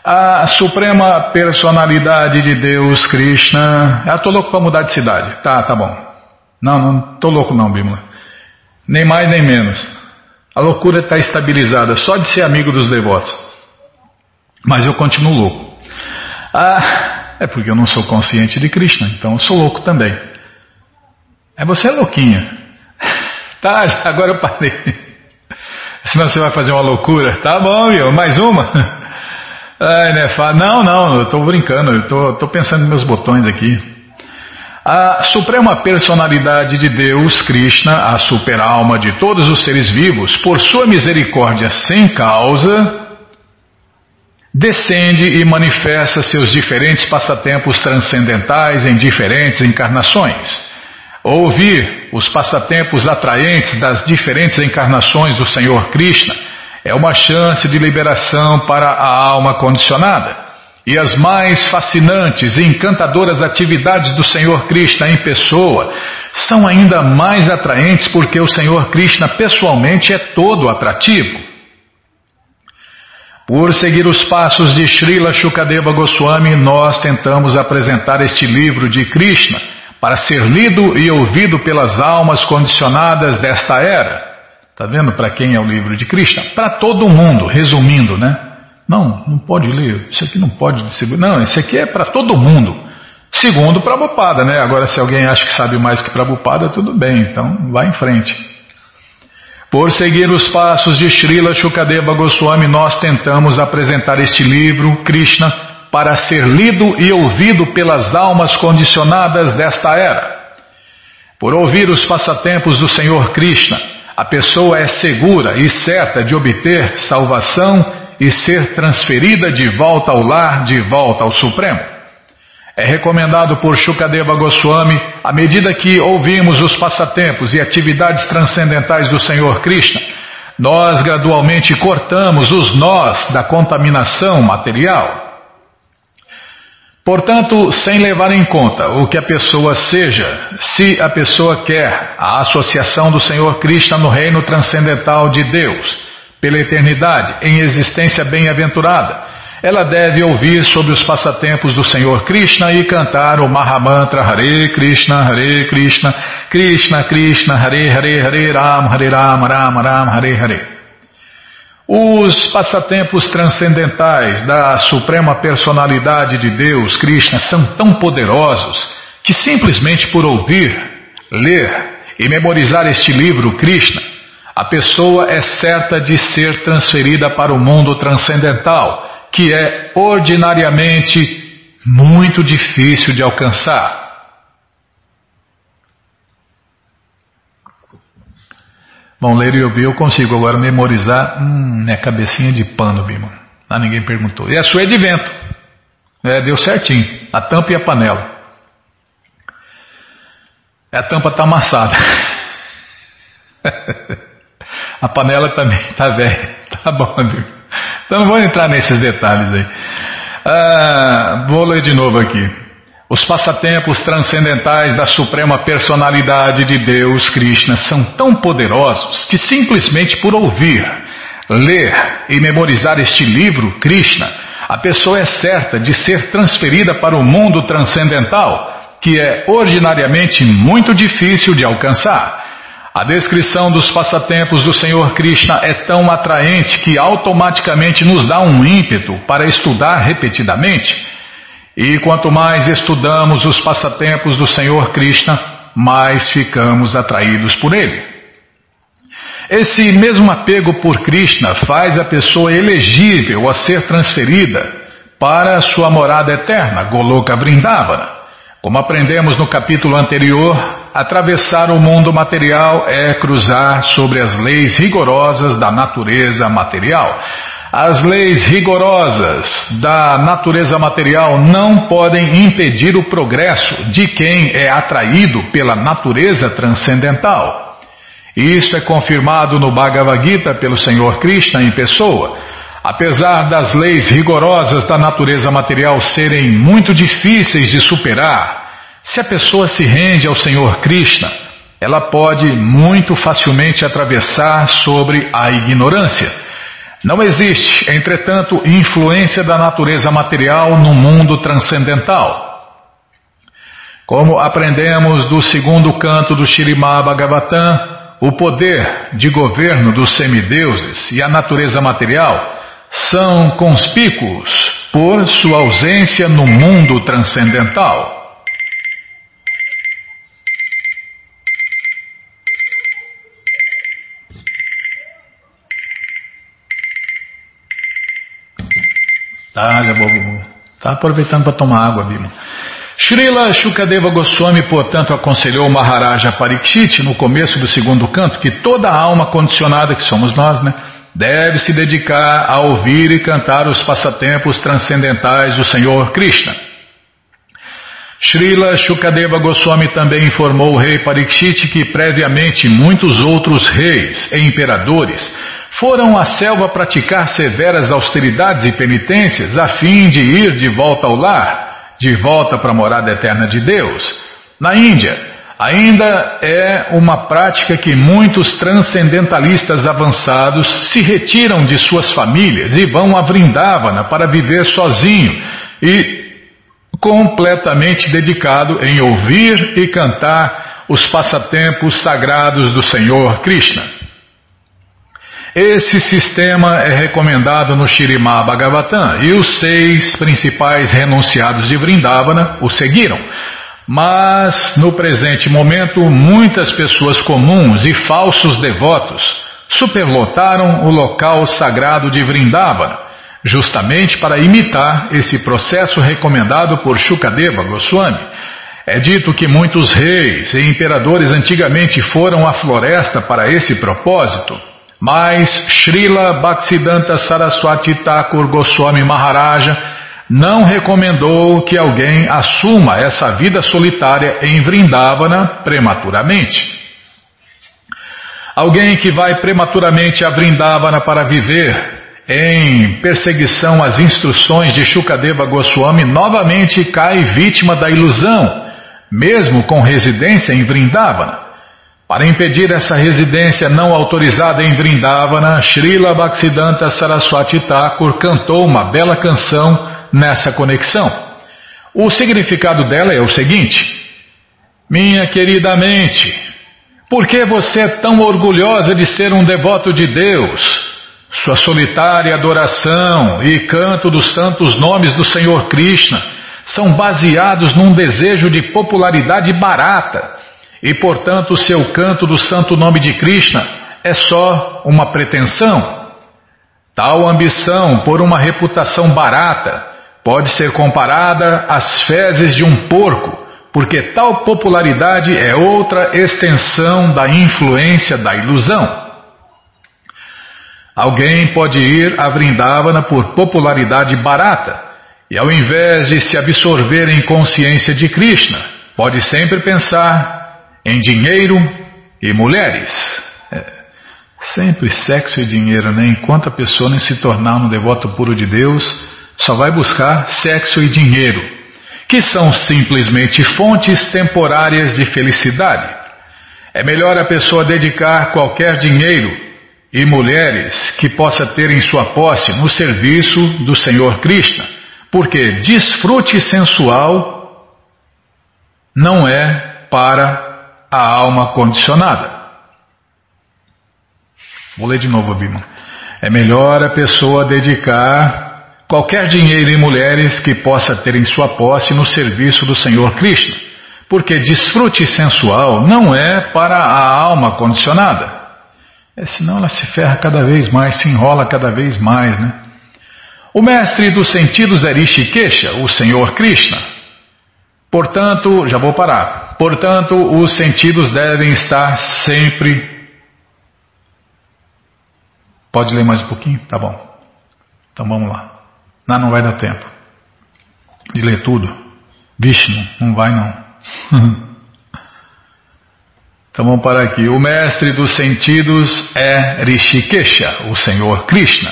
A Suprema Personalidade de Deus, Krishna. Ah, tô louco para mudar de cidade. Tá, tá bom. Não, não tô louco não, Bimla. Nem mais nem menos. A loucura está estabilizada só de ser amigo dos devotos. Mas eu continuo louco. Ah, é porque eu não sou consciente de Krishna, então eu sou louco também. É você é louquinha. Tá, agora eu parei. Senão você vai fazer uma loucura. Tá bom, viu? Mais uma? Ai, né? Não, não, eu estou brincando, eu estou pensando nos meus botões aqui. A suprema personalidade de Deus, Krishna, a superalma de todos os seres vivos, por sua misericórdia sem causa, descende e manifesta seus diferentes passatempos transcendentais em diferentes encarnações. Ouvir os passatempos atraentes das diferentes encarnações do Senhor Krishna é uma chance de liberação para a alma condicionada. E as mais fascinantes e encantadoras atividades do Senhor Krishna em pessoa são ainda mais atraentes porque o Senhor Krishna pessoalmente é todo atrativo. Por seguir os passos de Srila Shukadeva Goswami, nós tentamos apresentar este livro de Krishna para ser lido e ouvido pelas almas condicionadas desta era. Está vendo para quem é o livro de Krishna? Para todo mundo, resumindo, né? Não, não pode ler, isso aqui não pode distribuir. Não, isso aqui é para todo mundo. Segundo Prabhupada, né? Agora, se alguém acha que sabe mais que Prabhupada, tudo bem, então vá em frente. Por seguir os passos de Srila Shukadeva Goswami, nós tentamos apresentar este livro, Krishna, para ser lido e ouvido pelas almas condicionadas desta era. Por ouvir os passatempos do Senhor Krishna, a pessoa é segura e certa de obter salvação e ser transferida de volta ao lar, de volta ao Supremo. É recomendado por Shukadeva Goswami, à medida que ouvimos os passatempos e atividades transcendentais do Senhor Krishna, nós gradualmente cortamos os nós da contaminação material Portanto, sem levar em conta o que a pessoa seja, se a pessoa quer a associação do Senhor Krishna no reino transcendental de Deus, pela eternidade, em existência bem-aventurada, ela deve ouvir sobre os passatempos do Senhor Krishna e cantar o Mahamantra Hare Krishna, Hare Krishna, Krishna Krishna, Hare Hare, Hare Ram, Hare Ram, Ram Ram, Hare Hare. Os passatempos transcendentais da Suprema Personalidade de Deus, Krishna, são tão poderosos que simplesmente por ouvir, ler e memorizar este livro, Krishna, a pessoa é certa de ser transferida para o mundo transcendental, que é ordinariamente muito difícil de alcançar. Bom, ler e ouvir eu consigo, agora memorizar, hum, é cabecinha de pano, Bima. Ah, ninguém perguntou. E a sua é de vento. É, deu certinho. A tampa e a panela. A tampa está amassada. *laughs* a panela também está velha. Tá bom, amigo. Então não vou entrar nesses detalhes aí. Ah, vou ler de novo aqui. Os passatempos transcendentais da Suprema Personalidade de Deus, Krishna, são tão poderosos que simplesmente por ouvir, ler e memorizar este livro, Krishna, a pessoa é certa de ser transferida para o mundo transcendental, que é ordinariamente muito difícil de alcançar. A descrição dos passatempos do Senhor Krishna é tão atraente que automaticamente nos dá um ímpeto para estudar repetidamente e quanto mais estudamos os passatempos do Senhor Krishna, mais ficamos atraídos por ele. Esse mesmo apego por Krishna faz a pessoa elegível a ser transferida para sua morada eterna, Goloka Vrindavana. Como aprendemos no capítulo anterior, atravessar o mundo material é cruzar sobre as leis rigorosas da natureza material. As leis rigorosas da natureza material não podem impedir o progresso de quem é atraído pela natureza transcendental. Isto é confirmado no Bhagavad Gita pelo Senhor Krishna em pessoa. Apesar das leis rigorosas da natureza material serem muito difíceis de superar, se a pessoa se rende ao Senhor Krishna, ela pode muito facilmente atravessar sobre a ignorância. Não existe, entretanto, influência da natureza material no mundo transcendental. Como aprendemos do segundo canto do Shirimá Bhagavatam, o poder de governo dos semideuses e a natureza material são conspícuos por sua ausência no mundo transcendental. Tá, já vou, Tá aproveitando para tomar água, Bima. Srila Shukadeva Goswami, portanto, aconselhou Maharaja Parikshit no começo do segundo canto que toda alma condicionada que somos nós, né, deve se dedicar a ouvir e cantar os passatempos transcendentais do Senhor Krishna. Srila Shukadeva Goswami também informou o rei Parikshit que previamente muitos outros reis e imperadores foram à selva praticar severas austeridades e penitências a fim de ir de volta ao lar, de volta para a morada eterna de Deus. Na Índia, ainda é uma prática que muitos transcendentalistas avançados se retiram de suas famílias e vão a Vrindavana para viver sozinho e completamente dedicado em ouvir e cantar os passatempos sagrados do Senhor Krishna. Esse sistema é recomendado no Shirimá Bhagavatam e os seis principais renunciados de Vrindavana o seguiram. Mas, no presente momento, muitas pessoas comuns e falsos devotos superlotaram o local sagrado de Vrindavana, justamente para imitar esse processo recomendado por Shukadeva Goswami. É dito que muitos reis e imperadores antigamente foram à floresta para esse propósito. Mas Srila Bhaktisiddhanta Saraswati Thakur Goswami Maharaja não recomendou que alguém assuma essa vida solitária em Vrindavana prematuramente. Alguém que vai prematuramente a Vrindavana para viver em perseguição às instruções de Shukadeva Goswami novamente cai vítima da ilusão, mesmo com residência em Vrindavana. Para impedir essa residência não autorizada em Vrindavana, Srila Bhaktisiddhanta Saraswati Thakur cantou uma bela canção nessa conexão. O significado dela é o seguinte: Minha querida mente, por que você é tão orgulhosa de ser um devoto de Deus? Sua solitária adoração e canto dos santos nomes do Senhor Krishna são baseados num desejo de popularidade barata e portanto o seu canto do santo nome de Krishna é só uma pretensão. Tal ambição por uma reputação barata pode ser comparada às fezes de um porco, porque tal popularidade é outra extensão da influência da ilusão. Alguém pode ir a Vrindavana por popularidade barata e, ao invés de se absorver em consciência de Krishna, pode sempre pensar em dinheiro e mulheres. É, sempre sexo e dinheiro, né? Enquanto a pessoa não se tornar um devoto puro de Deus, só vai buscar sexo e dinheiro, que são simplesmente fontes temporárias de felicidade. É melhor a pessoa dedicar qualquer dinheiro e mulheres que possa ter em sua posse no serviço do Senhor Krishna, porque desfrute sensual não é para a alma condicionada. Vou ler de novo, Bima. É melhor a pessoa dedicar qualquer dinheiro em mulheres que possa ter em sua posse no serviço do Senhor Krishna, porque desfrute sensual não é para a alma condicionada. É, senão ela se ferra cada vez mais, se enrola cada vez mais, né? O mestre dos sentidos é Rishikesha, o Senhor Krishna. Portanto, já vou parar. Portanto, os sentidos devem estar sempre. Pode ler mais um pouquinho? Tá bom. Então vamos lá. Não, não vai dar tempo de ler tudo. Vishnu, não vai não. *laughs* então vamos parar aqui. O mestre dos sentidos é Rishikesha, o Senhor Krishna.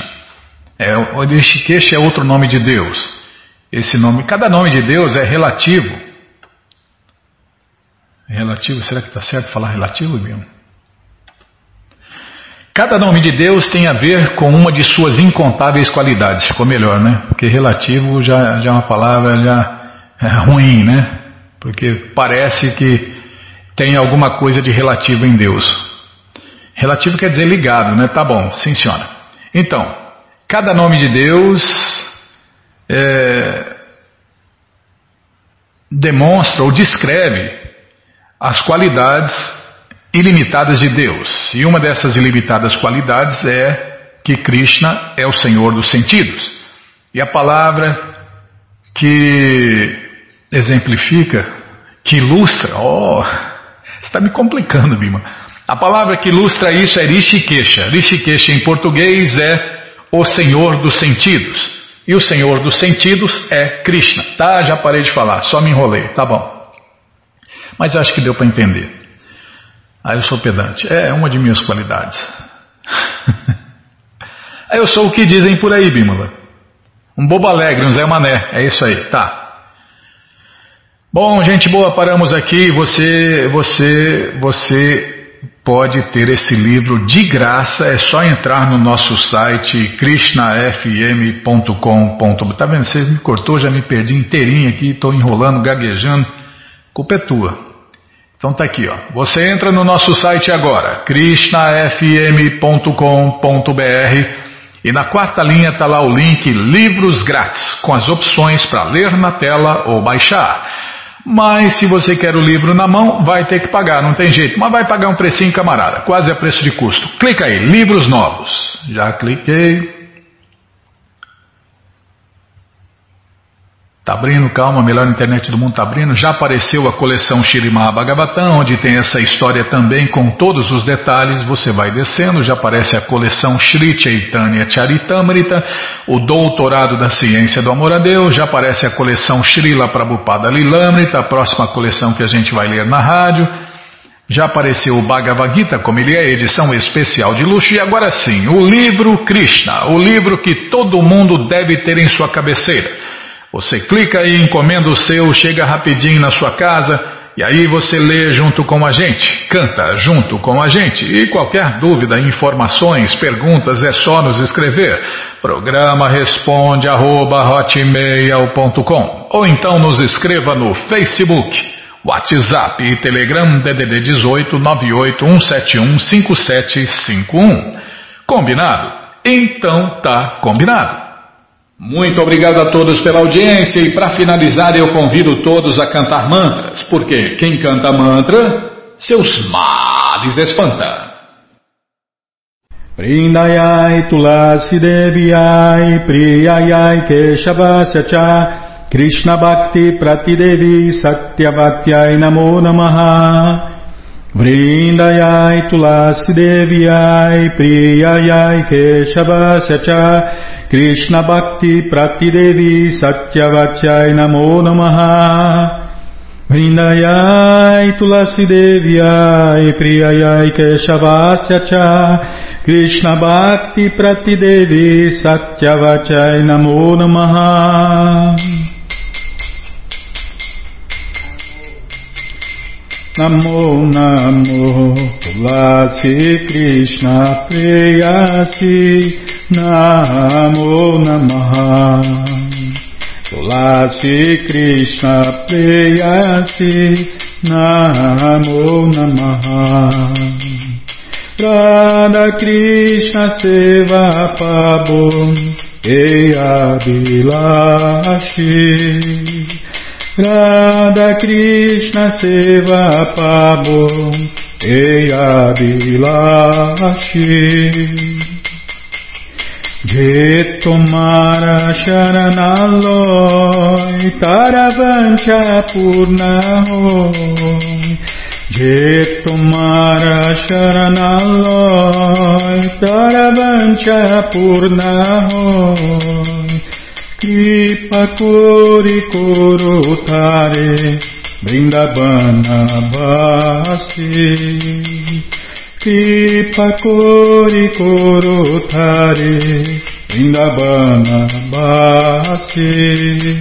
É, Rishikesha é outro nome de Deus. Esse nome, cada nome de Deus é relativo Relativo, será que está certo falar relativo, Bion? Cada nome de Deus tem a ver com uma de suas incontáveis qualidades. Ficou melhor, né? Porque relativo já, já é uma palavra já é ruim, né? Porque parece que tem alguma coisa de relativo em Deus. Relativo quer dizer ligado, né? Tá bom, sim senhora. Então, cada nome de Deus é, demonstra ou descreve as qualidades ilimitadas de Deus. E uma dessas ilimitadas qualidades é que Krishna é o Senhor dos sentidos. E a palavra que exemplifica, que ilustra, oh, está me complicando, Bima. A palavra que ilustra isso é Rishikesha. Rishikesha em português é o Senhor dos sentidos. E o Senhor dos sentidos é Krishna. Tá, já parei de falar, só me enrolei, tá bom. Mas acho que deu para entender. Ah, eu sou pedante. É, é uma de minhas qualidades. *laughs* eu sou o que dizem por aí, Bímola. Um bobo alegre, um Zé Mané. É isso aí, tá. Bom, gente boa, paramos aqui. Você, você, você pode ter esse livro de graça, é só entrar no nosso site krishnafm.com.br. Tá vendo? Você me cortou, já me perdi inteirinho aqui, estou enrolando, gaguejando. culpa é tua. Então tá aqui, ó. Você entra no nosso site agora, krishnafm.com.br e na quarta linha tá lá o link Livros Grátis, com as opções para ler na tela ou baixar. Mas se você quer o livro na mão, vai ter que pagar, não tem jeito. Mas vai pagar um precinho, camarada, quase a preço de custo. Clica aí, livros novos. Já cliquei. Tá abrindo, calma, a melhor internet do mundo tá abrindo. Já apareceu a coleção Shirimá Bhagavatam, onde tem essa história também com todos os detalhes. Você vai descendo, já aparece a coleção Shri Chaitanya Charitamrita, o Doutorado da Ciência do Amor a Deus, já aparece a coleção Srila Prabhupada Lilamrita, a próxima coleção que a gente vai ler na rádio. Já apareceu o Bhagavad Gita, como ele é, edição especial de luxo, e agora sim, o livro Krishna, o livro que todo mundo deve ter em sua cabeceira. Você clica e encomenda o seu, chega rapidinho na sua casa e aí você lê junto com a gente, canta junto com a gente. E qualquer dúvida, informações, perguntas é só nos escrever. Programa responde arroba, ou então nos escreva no Facebook, WhatsApp e Telegram DDD 18 5751. Combinado? Então tá combinado. Muito obrigado a todos pela audiência e para finalizar eu convido todos a cantar mantras, porque quem canta mantra, seus males espanta. Prindayai Tulasi Deviai Priyayai Keshavasya Cha Krishna Bhakti Pratidevi Satyavatyai Namo Namaha Vrindayai Tulasi Deviai Priyayai Keshavasya Cha Krishna Bhakti Pratidevi Satyavachai Namo Namaha. Vrindayai Tulasi Deviai Priyayai Keshavasya Cha Krishna Bhakti Pratidevi Satyavachai Namo Namo Namo Tulasi Krishna Priyasi Namo Namaha Tulasi Krishna Preyasi Namo Namaha Radha Krishna Seva Pabum Eya Bilashi Radha Krishna Seva Pabum Eya Bilashi. Je tomara sharanaloy taravancha purnahoy Je tomara sharanaloy taravancha Kripa kori korotare Vrindavana vasi. Kripa Kori Koro Tare Vrindavana Basi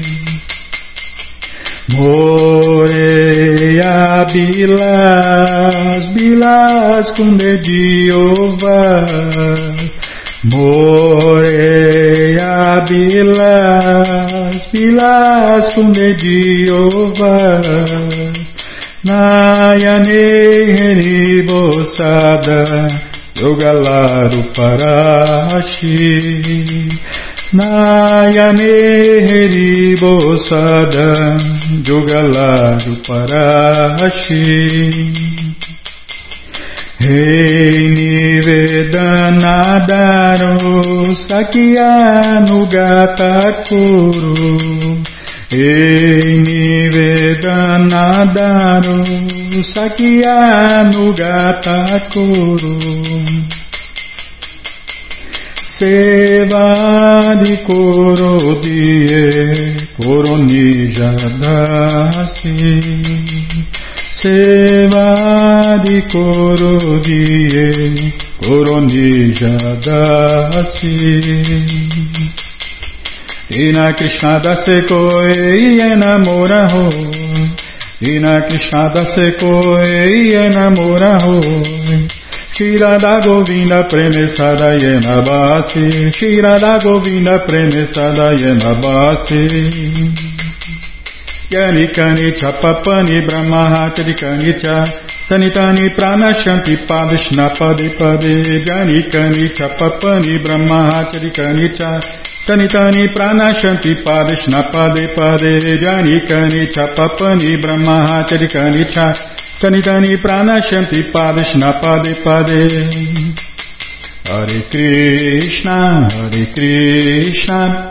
Moreia Bilas Bilas Kunde Jeová Moreia Bilas Bilas Kunde Jeová. Nayane Bosada Yogalaru Parashi Nayane Bosada Yogalaru Parashi Rei Nivedanadaro Sakyanu Kuru Ei Nivedanadaru Sakyanu Gatakuru Sevadi Korodie Koronijadasi Sevadi Korodie Koronijadasi Ina Krishna dase koi enamora ho Ina Krishna dase koi enamora ho Shirada Govinda Premesada Yena Bhati Shirada Govinda Premesada Yena Bhati Yani Kani Chapapani Brahma Chadikani Cha Sanitani Pranashanti Padishna Pade Pade Yani Kani Chapapani Brahma Chadikani Cha Sanitani Pranashanti Padishna Pade Pade Yani Kani Chapapani Brahma Chadikani Cha Kanitani pranashanti padishna pade pade. Hare Krishna, Hare Krishna,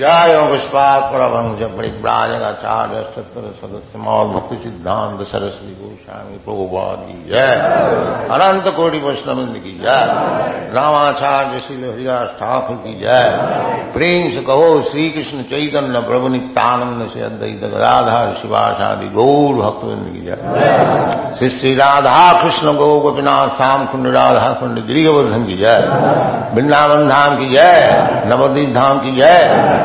जय पुष्पात परमहंस परिव्राजकाचार्य सत्तर सदस्य मौल भक्ति सिद्धांत सरस्वती गोस्वामी प्रभुपाद की जय अनंत कोटि वैष्णविंद की जय रामाचार्य श्री हरिदास ठाकुर की जय प्रेम से कहो श्री कृष्ण चैतन्य प्रभु नित्यानंद से अद्वैत गदाधार शिवाशादि गौर भक्तविंद की जय श्री श्री राधा कृष्ण गौ गोपीनाथ श्याम कुंड राधा कुंड गिरिवर्धन की जय वृंदावन धाम की जय नवदीप धाम की जय